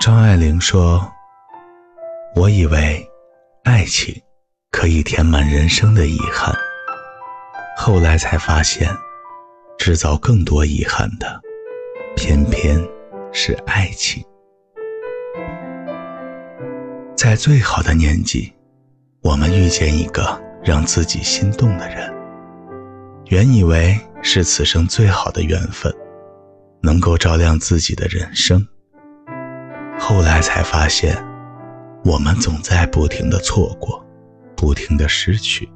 张爱玲说：“我以为爱情可以填满人生的遗憾，后来才发现，制造更多遗憾的，偏偏是爱情。在最好的年纪，我们遇见一个让自己心动的人，原以为是此生最好的缘分。”能够照亮自己的人生。后来才发现，我们总在不停的错过，不停的失去。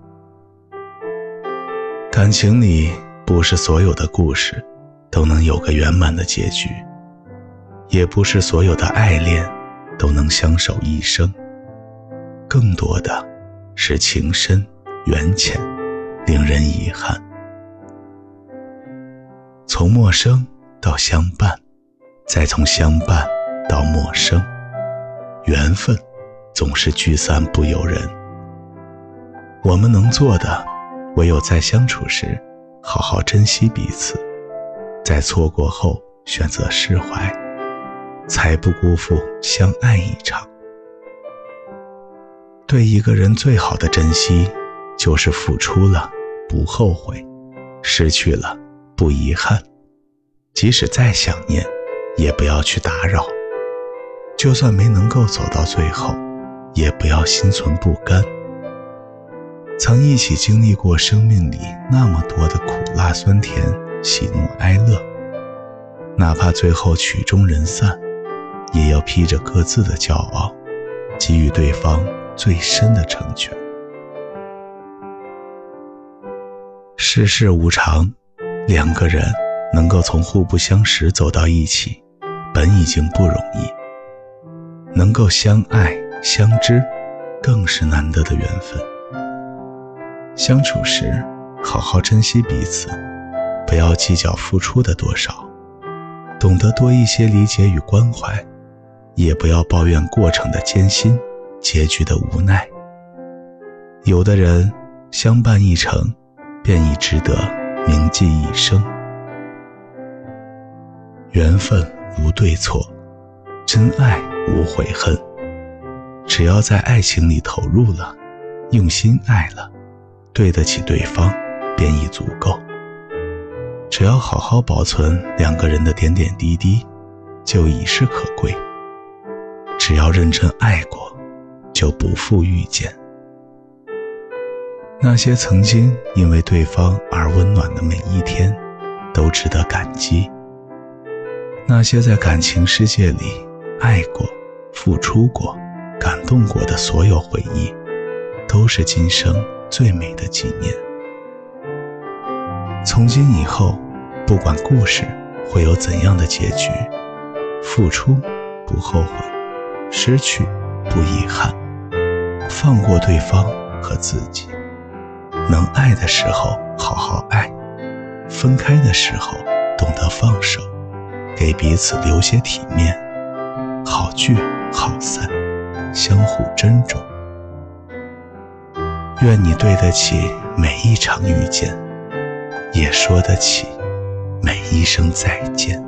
感情里不是所有的故事都能有个圆满的结局，也不是所有的爱恋都能相守一生。更多的是情深缘浅，令人遗憾。从陌生。到相伴，再从相伴到陌生，缘分总是聚散不由人。我们能做的，唯有在相处时好好珍惜彼此，在错过后选择释怀，才不辜负相爱一场。对一个人最好的珍惜，就是付出了不后悔，失去了不遗憾。即使再想念，也不要去打扰；就算没能够走到最后，也不要心存不甘。曾一起经历过生命里那么多的苦辣酸甜、喜怒哀乐，哪怕最后曲终人散，也要披着各自的骄傲，给予对方最深的成全。世事无常，两个人。能够从互不相识走到一起，本已经不容易；能够相爱相知，更是难得的缘分。相处时，好好珍惜彼此，不要计较付出的多少，懂得多一些理解与关怀，也不要抱怨过程的艰辛，结局的无奈。有的人相伴一程，便已值得铭记一生。缘分无对错，真爱无悔恨。只要在爱情里投入了，用心爱了，对得起对方，便已足够。只要好好保存两个人的点点滴滴，就已是可贵。只要认真爱过，就不负遇见。那些曾经因为对方而温暖的每一天，都值得感激。那些在感情世界里爱过、付出过、感动过的所有回忆，都是今生最美的纪念。从今以后，不管故事会有怎样的结局，付出不后悔，失去不遗憾，放过对方和自己。能爱的时候好好爱，分开的时候懂得放手。给彼此留些体面，聚好散，相互珍重。愿你对得起每一场遇见，也说得起每一声再见。